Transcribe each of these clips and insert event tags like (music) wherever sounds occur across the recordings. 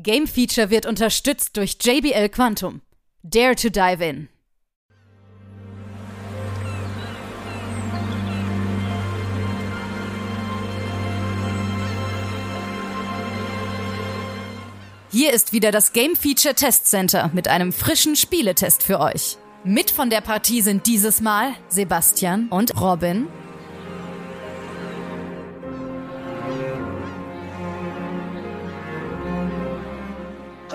Game Feature wird unterstützt durch JBL Quantum. Dare to dive in. Hier ist wieder das Game Feature Test Center mit einem frischen Spieletest für euch. Mit von der Partie sind dieses Mal Sebastian und Robin.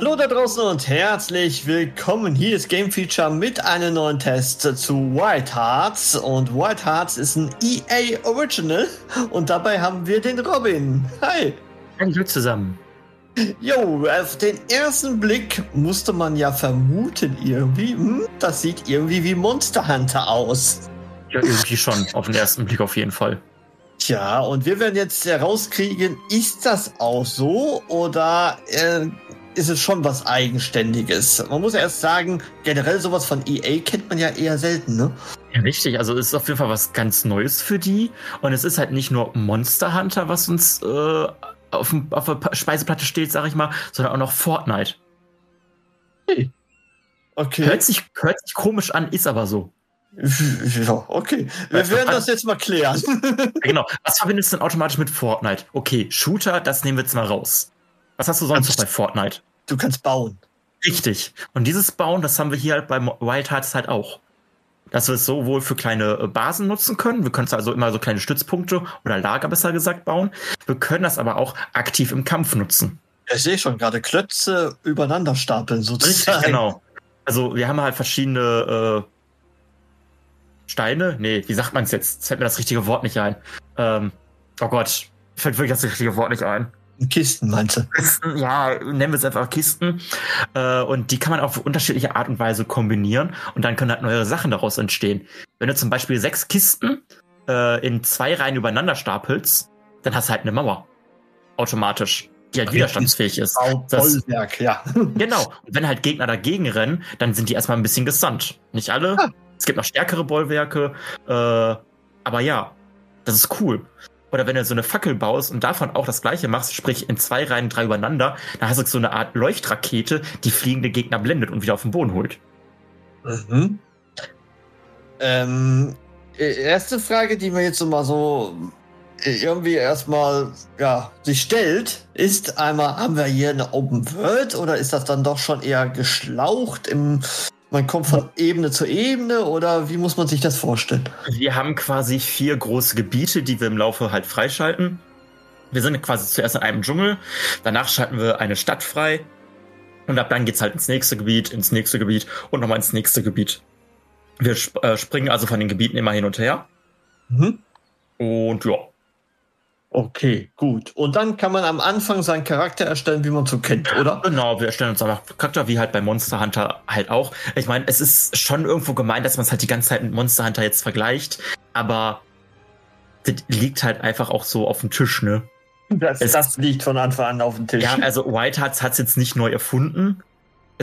Hallo da draußen und herzlich willkommen. Hier ist Game Feature mit einem neuen Test zu Wild Hearts. Und Wild Hearts ist ein EA Original. Und dabei haben wir den Robin. Hi. Hallo zusammen. Jo, auf den ersten Blick musste man ja vermuten irgendwie, hm, das sieht irgendwie wie Monster Hunter aus. Ja, irgendwie schon, auf den ersten Blick auf jeden Fall. Tja, und wir werden jetzt herauskriegen, ist das auch so oder äh, ist es schon was Eigenständiges. Man muss ja erst sagen, generell sowas von EA kennt man ja eher selten, ne? Ja, richtig. Also es ist auf jeden Fall was ganz Neues für die. Und es ist halt nicht nur Monster Hunter, was uns äh, auf, auf der Speiseplatte steht, sag ich mal, sondern auch noch Fortnite. Hey. Okay. Hört sich, hört sich komisch an, ist aber so. (laughs) Ja, okay. Wir werden das jetzt mal klären. genau. Was verbindest du denn automatisch mit Fortnite? Okay, Shooter, das nehmen wir jetzt mal raus. Was hast du sonst noch bei Fortnite? Du kannst bauen. Richtig. Und dieses Bauen, das haben wir hier halt bei Wild Hearts halt auch. Dass wir es sowohl für kleine äh, Basen nutzen können. Wir können es also immer so kleine Stützpunkte oder Lager besser gesagt bauen. Wir können das aber auch aktiv im Kampf nutzen. ich sehe schon gerade Klötze übereinander stapeln sozusagen. Richtig, genau. Also wir haben halt verschiedene äh, Steine. Nee, wie sagt man es jetzt? Jetzt fällt mir das richtige Wort nicht ein. Ähm, oh Gott, fällt wirklich das richtige Wort nicht ein. Kisten, meinst du? Kisten, ja, nennen wir es einfach Kisten. Äh, und die kann man auf unterschiedliche Art und Weise kombinieren und dann können halt neue Sachen daraus entstehen. Wenn du zum Beispiel sechs Kisten äh, in zwei Reihen übereinander stapelst, dann hast du halt eine Mauer. Automatisch. Die halt widerstandsfähig ist. Bollwerk, ja. (laughs) Genau. Und wenn halt Gegner dagegen rennen, dann sind die erstmal ein bisschen gesandt. Nicht alle. Ah. Es gibt noch stärkere Bollwerke. Äh, aber ja, das ist cool. Oder wenn du so eine Fackel baust und davon auch das gleiche machst, sprich in zwei Reihen, drei übereinander, dann hast du so eine Art Leuchtrakete, die fliegende Gegner blendet und wieder auf den Boden holt. Mhm. Ähm, e, erste Frage, die mir jetzt so mal so äh, irgendwie erstmal ja, sich stellt, ist einmal, haben wir hier eine Open World oder ist das dann doch schon eher geschlaucht im man kommt von Ebene zu Ebene oder wie muss man sich das vorstellen? Wir haben quasi vier große Gebiete, die wir im Laufe halt freischalten. Wir sind quasi zuerst in einem Dschungel, danach schalten wir eine Stadt frei und ab dann geht's halt ins nächste Gebiet, ins nächste Gebiet und nochmal ins nächste Gebiet. Wir sp äh, springen also von den Gebieten immer hin und her. Mhm. Und ja, Okay, gut. Und dann kann man am Anfang seinen Charakter erstellen, wie man so kennt, oder? Genau, wir erstellen uns einfach Charakter, wie halt bei Monster Hunter halt auch. Ich meine, es ist schon irgendwo gemeint, dass man es halt die ganze Zeit mit Monster Hunter jetzt vergleicht, aber das liegt halt einfach auch so auf dem Tisch, ne? Das, es, das liegt von Anfang an auf dem Tisch. Ja, also White Hearts hat es jetzt nicht neu erfunden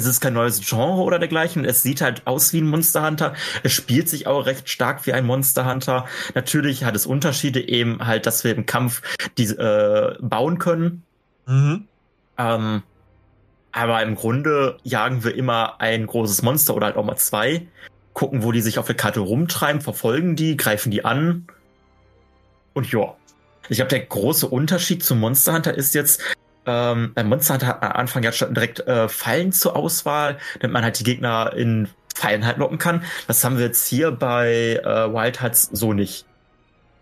es ist kein neues Genre oder dergleichen. Es sieht halt aus wie ein Monster Hunter. Es spielt sich auch recht stark wie ein Monster Hunter. Natürlich hat es Unterschiede eben halt, dass wir im Kampf diese äh, bauen können. Mhm. Ähm, aber im Grunde jagen wir immer ein großes Monster oder halt auch mal zwei, gucken, wo die sich auf der Karte rumtreiben, verfolgen die, greifen die an. Und ja. Ich glaube, der große Unterschied zum Monster Hunter ist jetzt, ähm, bei Monster hat am Anfang ja schon direkt äh, Fallen zur Auswahl, damit man halt die Gegner in Fallen halt locken kann. Das haben wir jetzt hier bei äh, Wild Hearts so nicht.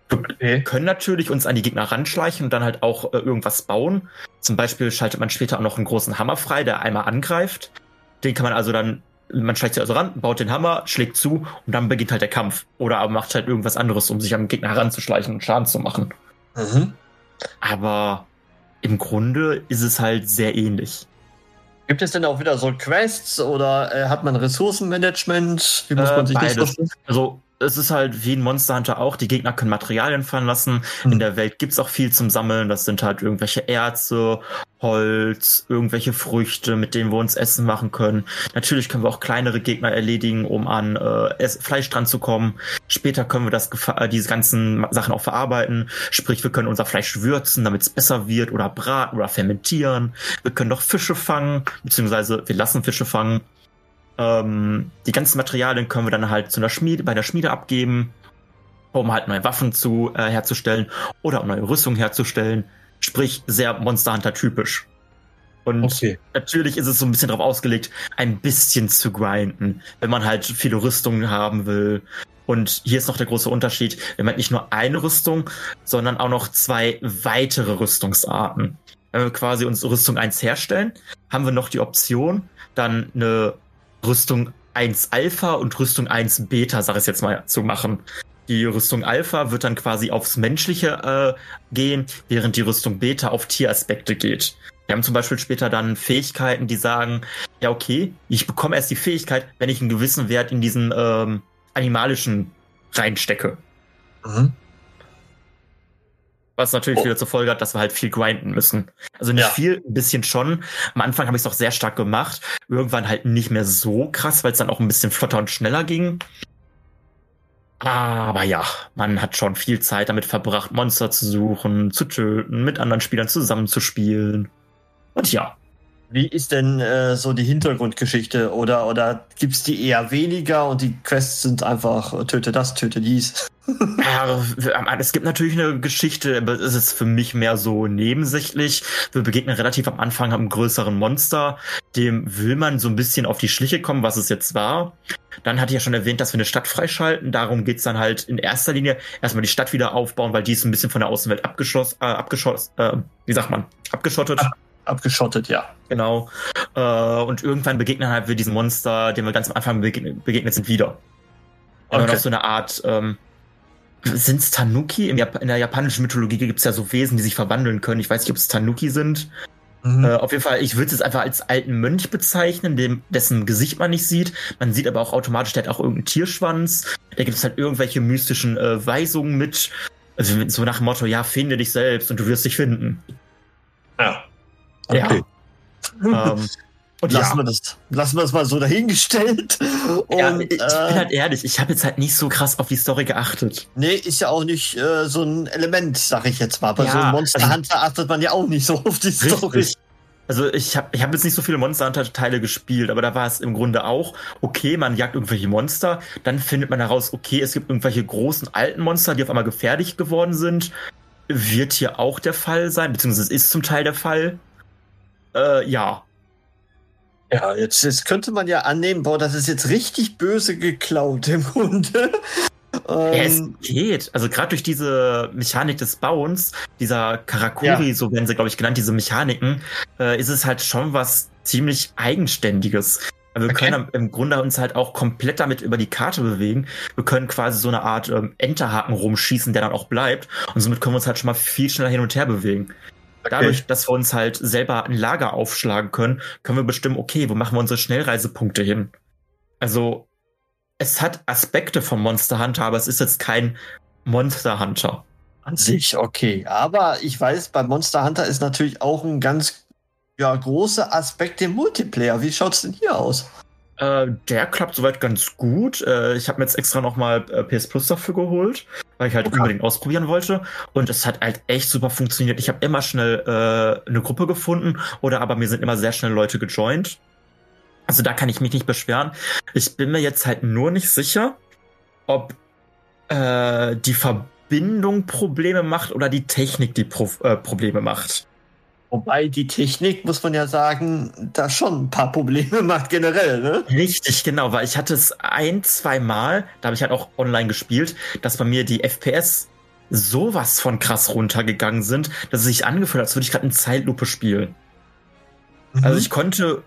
Wir okay. können natürlich uns an die Gegner ranschleichen und dann halt auch äh, irgendwas bauen. Zum Beispiel schaltet man später auch noch einen großen Hammer frei, der einmal angreift. Den kann man also dann, man schleicht sich also ran, baut den Hammer, schlägt zu und dann beginnt halt der Kampf. Oder aber macht halt irgendwas anderes, um sich am Gegner heranzuschleichen und Schaden zu machen. Mhm. Aber im Grunde ist es halt sehr ähnlich. Gibt es denn auch wieder so Quests oder äh, hat man Ressourcenmanagement? Wie muss man sich beides. das vorstellen? Also es ist halt wie ein Monster Hunter auch, die Gegner können Materialien fallen lassen. Mhm. In der Welt gibt's auch viel zum Sammeln. Das sind halt irgendwelche Erze, Holz, irgendwelche Früchte, mit denen wir uns Essen machen können. Natürlich können wir auch kleinere Gegner erledigen, um an äh, Fleisch dran zu kommen. Später können wir das äh, diese ganzen Sachen auch verarbeiten. Sprich, wir können unser Fleisch würzen, damit es besser wird oder braten oder fermentieren. Wir können doch Fische fangen, beziehungsweise wir lassen Fische fangen. Ähm, die ganzen Materialien können wir dann halt zu einer Schmiede, bei der Schmiede abgeben, um halt neue Waffen zu äh, herzustellen oder um neue Rüstung herzustellen. Sprich, sehr Monster Hunter typisch. Und okay. natürlich ist es so ein bisschen darauf ausgelegt, ein bisschen zu grinden, wenn man halt viele Rüstungen haben will. Und hier ist noch der große Unterschied, wenn man nicht nur eine Rüstung, sondern auch noch zwei weitere Rüstungsarten. Wenn wir quasi uns Rüstung 1 herstellen, haben wir noch die Option, dann eine Rüstung 1 Alpha und Rüstung 1 Beta, sag ich jetzt mal, zu machen. Die Rüstung Alpha wird dann quasi aufs Menschliche äh, gehen, während die Rüstung Beta auf Tieraspekte geht. Wir haben zum Beispiel später dann Fähigkeiten, die sagen, ja okay, ich bekomme erst die Fähigkeit, wenn ich einen gewissen Wert in diesen ähm, animalischen reinstecke. Mhm. Was natürlich oh. wieder zur Folge hat, dass wir halt viel grinden müssen. Also nicht ja. viel, ein bisschen schon. Am Anfang habe ich es auch sehr stark gemacht. Irgendwann halt nicht mehr so krass, weil es dann auch ein bisschen flotter und schneller ging. Aber ja, man hat schon viel Zeit damit verbracht, Monster zu suchen, zu töten, mit anderen Spielern zusammenzuspielen. Und ja. Wie ist denn äh, so die Hintergrundgeschichte? Oder, oder gibt's die eher weniger und die Quests sind einfach äh, töte das, töte dies? (laughs) ja, es gibt natürlich eine Geschichte, aber es ist für mich mehr so nebensächlich. Wir begegnen relativ am Anfang einem größeren Monster. Dem will man so ein bisschen auf die Schliche kommen, was es jetzt war. Dann hatte ich ja schon erwähnt, dass wir eine Stadt freischalten. Darum geht's dann halt in erster Linie erstmal die Stadt wieder aufbauen, weil die ist ein bisschen von der Außenwelt abgeschlossen, äh, abgeschlossen, äh, wie sagt man, abgeschottet. Ab abgeschottet, ja. Genau. Äh, und irgendwann begegnen halt wir diesen Monster, dem wir ganz am Anfang begegnet, begegnet sind, wieder. Okay. Und noch so eine Art, ähm, sind es Tanuki? in der japanischen Mythologie gibt es ja so Wesen, die sich verwandeln können. Ich weiß nicht, ob es Tanuki sind. Mhm. Äh, auf jeden Fall, ich würde es jetzt einfach als alten Mönch bezeichnen, dem, dessen Gesicht man nicht sieht. Man sieht aber auch automatisch, der hat auch irgendeinen Tierschwanz. Da gibt es halt irgendwelche mystischen äh, Weisungen mit. Also so nach dem Motto, ja, finde dich selbst und du wirst dich finden. Ja. Okay. (laughs) Ja. ähm, und lassen, ja. wir das, lassen wir das mal so dahingestellt. (laughs) Und, ja, ich, bin äh, halt ehrlich, ich habe jetzt halt nicht so krass auf die Story geachtet. Nee, ist ja auch nicht äh, so ein Element, sag ich jetzt mal. Bei ja, so einem Monster also, Hunter achtet man ja auch nicht so auf die Story. Richtig. Also ich habe ich hab jetzt nicht so viele Monster Hunter Teile gespielt, aber da war es im Grunde auch, okay, man jagt irgendwelche Monster, dann findet man heraus, okay, es gibt irgendwelche großen alten Monster, die auf einmal gefährlich geworden sind. Wird hier auch der Fall sein, beziehungsweise es ist zum Teil der Fall. Äh, ja. Ja, jetzt, jetzt könnte man ja annehmen, boah, das ist jetzt richtig böse geklaut im Grunde. (laughs) Ja, es ähm, geht. Also gerade durch diese Mechanik des Bauens, dieser Karakuri, ja. so werden sie, glaube ich, genannt, diese Mechaniken, äh, ist es halt schon was ziemlich Eigenständiges. Also wir okay. können im Grunde uns halt auch komplett damit über die Karte bewegen. Wir können quasi so eine Art ähm, Enterhaken rumschießen, der dann auch bleibt. Und somit können wir uns halt schon mal viel schneller hin und her bewegen. Dadurch, dass wir uns halt selber ein Lager aufschlagen können, können wir bestimmen, okay, wo machen wir unsere Schnellreisepunkte hin? Also, es hat Aspekte von Monster Hunter, aber es ist jetzt kein Monster Hunter. An sich, okay. Aber ich weiß, bei Monster Hunter ist natürlich auch ein ganz ja, großer Aspekt der Multiplayer. Wie schaut's denn hier aus? Äh, der klappt soweit ganz gut. Äh, ich habe mir jetzt extra nochmal äh, PS Plus dafür geholt, weil ich halt okay. unbedingt ausprobieren wollte. Und es hat halt echt super funktioniert. Ich habe immer schnell äh, eine Gruppe gefunden oder aber mir sind immer sehr schnell Leute gejoint. Also da kann ich mich nicht beschweren. Ich bin mir jetzt halt nur nicht sicher, ob äh, die Verbindung Probleme macht oder die Technik die Pro äh, Probleme macht. Wobei die Technik, muss man ja sagen, da schon ein paar Probleme (laughs) macht generell, ne? Richtig, genau, weil ich hatte es ein, zwei Mal, da habe ich halt auch online gespielt, dass bei mir die FPS sowas von krass runtergegangen sind, dass es sich angefühlt hat, als würde ich gerade in Zeitlupe spielen. Mhm. Also ich konnte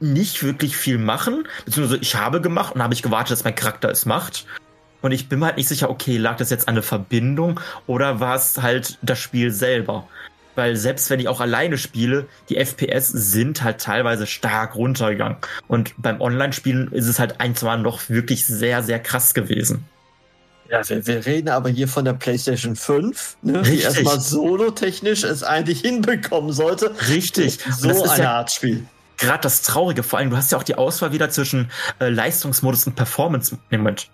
nicht wirklich viel machen, beziehungsweise ich habe gemacht und habe ich gewartet, dass mein Charakter es macht. Und ich bin mir halt nicht sicher, okay, lag das jetzt an der Verbindung oder war es halt das Spiel selber? Weil selbst wenn ich auch alleine spiele, die FPS sind halt teilweise stark runtergegangen. Und beim Online-Spielen ist es halt ein, zwei noch wirklich sehr, sehr krass gewesen. Ja, wir, wir reden aber hier von der PlayStation 5, ne, die erstmal solo-technisch es eigentlich hinbekommen sollte. Richtig. So das ist eine ja Art Spiel. gerade das Traurige. Vor allem, du hast ja auch die Auswahl wieder zwischen äh, Leistungsmodus und Performance. Nee, Moment.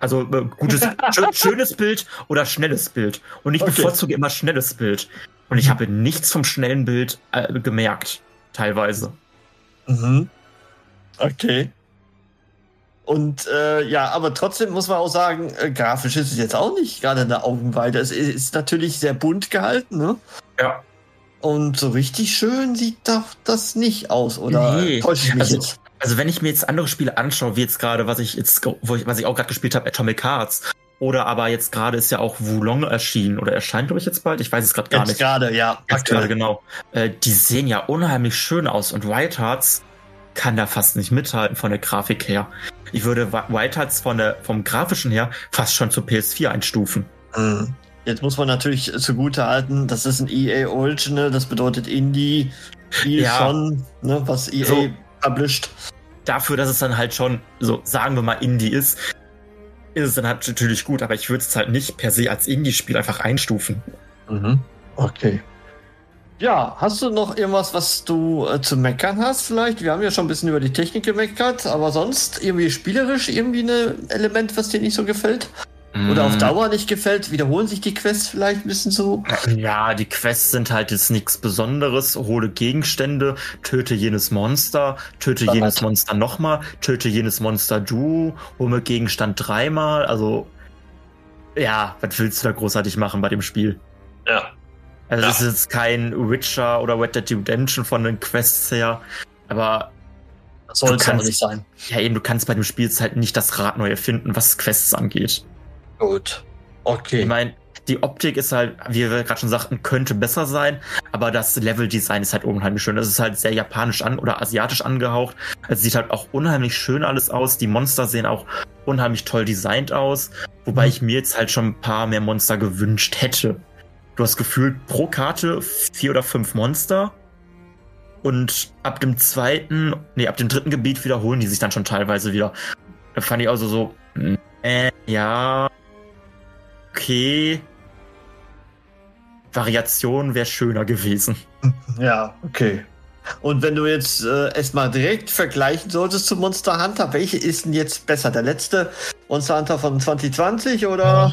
Also äh, gutes, (laughs) schö schönes Bild oder schnelles Bild. Und ich Okay. bevorzuge immer schnelles Bild. Und ich habe nichts vom schnellen Bild äh, gemerkt. Teilweise. Mhm. Okay. Und äh, ja, aber trotzdem muss man auch sagen, äh, grafisch ist es jetzt auch nicht gerade eine Augenweide. Es ist, ist natürlich sehr bunt gehalten, ne? Ja. Und so richtig schön sieht doch das nicht aus, oder Nee, täusche ich mich also- jetzt? Also wenn ich mir jetzt andere Spiele anschaue, wie jetzt gerade, was ich jetzt, wo ich, was ich auch gerade gespielt habe, Atomic Hearts. Oder aber jetzt gerade ist ja auch Wulong erschienen oder erscheint, glaube ich, jetzt bald. Ich weiß es gerade gar Jetzt nicht. gerade, ja. Jetzt gerade, Aktuell. genau. Äh, die sehen ja unheimlich schön aus und White Hearts kann da fast nicht mithalten von der Grafik her. Ich würde Wi- White Hearts von der, vom grafischen her fast schon zur PS4 einstufen. Mhm. Jetzt muss man natürlich zugute halten, das ist ein EA Original, das bedeutet Indie, Spiel Ja. schon, ne, was EA So. published. Dafür, dass es dann halt schon, so sagen wir mal, Indie ist, ist es dann halt natürlich gut, aber ich würde es halt nicht per se als Indie-Spiel einfach einstufen. Mhm. Okay. Ja, hast du noch irgendwas, was du äh, zu meckern hast vielleicht? Wir haben ja schon ein bisschen über die Technik gemeckert, aber sonst irgendwie spielerisch irgendwie ein Element, was dir nicht so gefällt? Oder auf Mm, Dauer nicht gefällt? Wiederholen sich die Quests vielleicht ein bisschen so? Ja, die Quests sind halt jetzt nichts Besonderes. Hole Gegenstände, töte jenes Monster, töte Standard. jenes Monster nochmal, töte jenes Monster du, hole Gegenstand dreimal. Also, ja, was willst du da großartig machen bei dem Spiel? Ja. Also, Ja. es ist jetzt kein Witcher oder Red Dead Redemption von den Quests her. Aber, Das soll es nicht sein. ja, eben, du kannst bei dem Spiel jetzt halt nicht das Rad neu erfinden, was Quests angeht. Gut. Ich Okay. meine, die Optik ist halt, wie wir gerade schon sagten, könnte besser sein, aber das Level-Design ist halt unheimlich schön. Das ist halt sehr japanisch an oder asiatisch angehaucht. Es sieht halt auch unheimlich schön alles aus. Die Monster sehen auch unheimlich toll designt aus, wobei ich mir jetzt halt schon ein paar mehr Monster gewünscht hätte. Du hast gefühlt pro Karte vier oder fünf Monster. Und ab dem zweiten, nee, ab dem dritten Gebiet wiederholen die sich dann schon teilweise wieder. Da fand ich also so, äh, ja, okay. Variation wäre schöner gewesen. (laughs) Ja, okay. Und wenn du jetzt äh, erstmal direkt vergleichen solltest zu Monster Hunter, welche ist denn jetzt besser? Der letzte Monster Hunter von 2020 oder?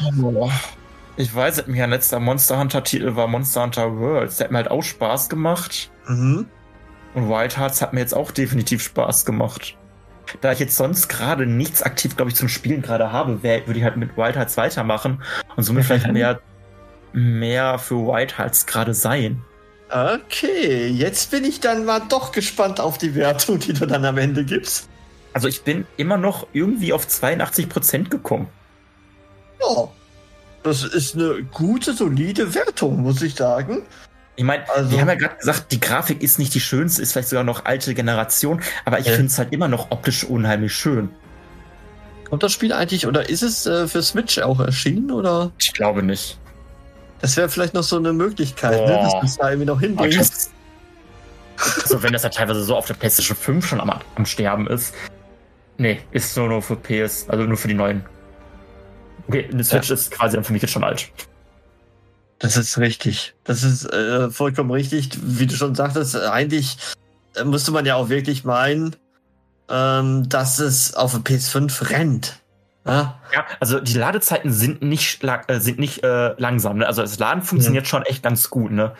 Ich weiß, es, mein letzter Monster Hunter Titel war Monster Hunter Worlds. Der hat mir halt auch Spaß gemacht. Mhm. Und Wild Hearts hat mir jetzt auch definitiv Spaß gemacht. Da ich jetzt sonst gerade nichts aktiv, glaube ich, zum Spielen gerade habe, würde ich halt mit Wild Hearts weitermachen und somit vielleicht mehr, mehr für Wild Hearts gerade sein. Okay, jetzt bin ich dann mal doch gespannt auf die Wertung, die du dann am Ende gibst. Also ich bin immer noch irgendwie auf 82% gekommen. Ja, das ist eine gute, solide Wertung, muss ich sagen. Ich meine, Also- wir haben ja gerade gesagt, die Grafik ist nicht die schönste, ist vielleicht sogar noch alte Generation, aber ich Ja. finde es halt immer noch optisch unheimlich schön. Kommt das Spiel eigentlich, oder ist es äh, für Switch auch erschienen, oder? Ich glaube nicht. Das wäre vielleicht noch so eine Möglichkeit, ne, dass du es da irgendwie noch hinbringst. Also wenn das ja teilweise so auf der PlayStation 5 schon am, am Sterben ist. Nee, ist nur, nur für PS, also nur für die neuen. Okay, eine Switch ist quasi dann für mich jetzt schon alt. Das ist richtig. Das ist äh, vollkommen richtig. Wie du schon sagtest, eigentlich äh, müsste man ja auch wirklich meinen, ähm, dass es auf der PS5 rennt. Ja? Ja, also die Ladezeiten sind nicht, äh, sind nicht äh, langsam. Ne? Also das Laden funktioniert schon echt ganz gut, ne?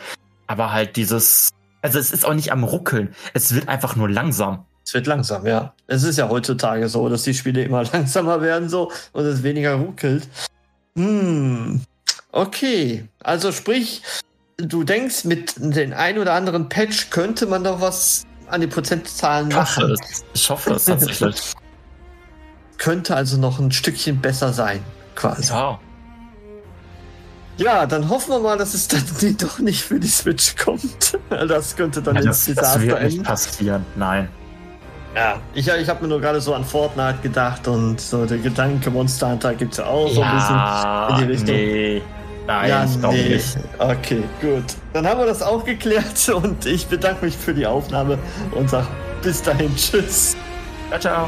Aber halt dieses, also es ist auch nicht am ruckeln. Es wird einfach nur langsam. Es wird langsam, ja. Es ist ja heutzutage so, dass die Spiele immer (laughs) langsamer werden so und es weniger ruckelt. Hm. Okay. Also sprich, du denkst, mit den ein oder anderen Patch könnte man doch was an die Prozentzahlen Ich hoffe machen. es. Ich hoffe es tatsächlich. (laughs) Könnte also noch ein Stückchen besser sein, quasi. ja. Ja, dann hoffen wir mal, dass es dann (laughs) doch nicht für die Switch kommt. (laughs) Das könnte dann ja ins das, das Desaster wird nicht passieren. Nein. Ja, ich, ich habe mir nur gerade so an Fortnite gedacht und so der Gedanke Monster Hunter gibt es ja auch so ein ja, in die Richtung. nee. Nein, ja, ich glaube nee. nicht. Okay, gut. Dann haben wir das auch geklärt (laughs) und ich bedanke mich für die Aufnahme und sage bis dahin. Tschüss. Ciao, ciao.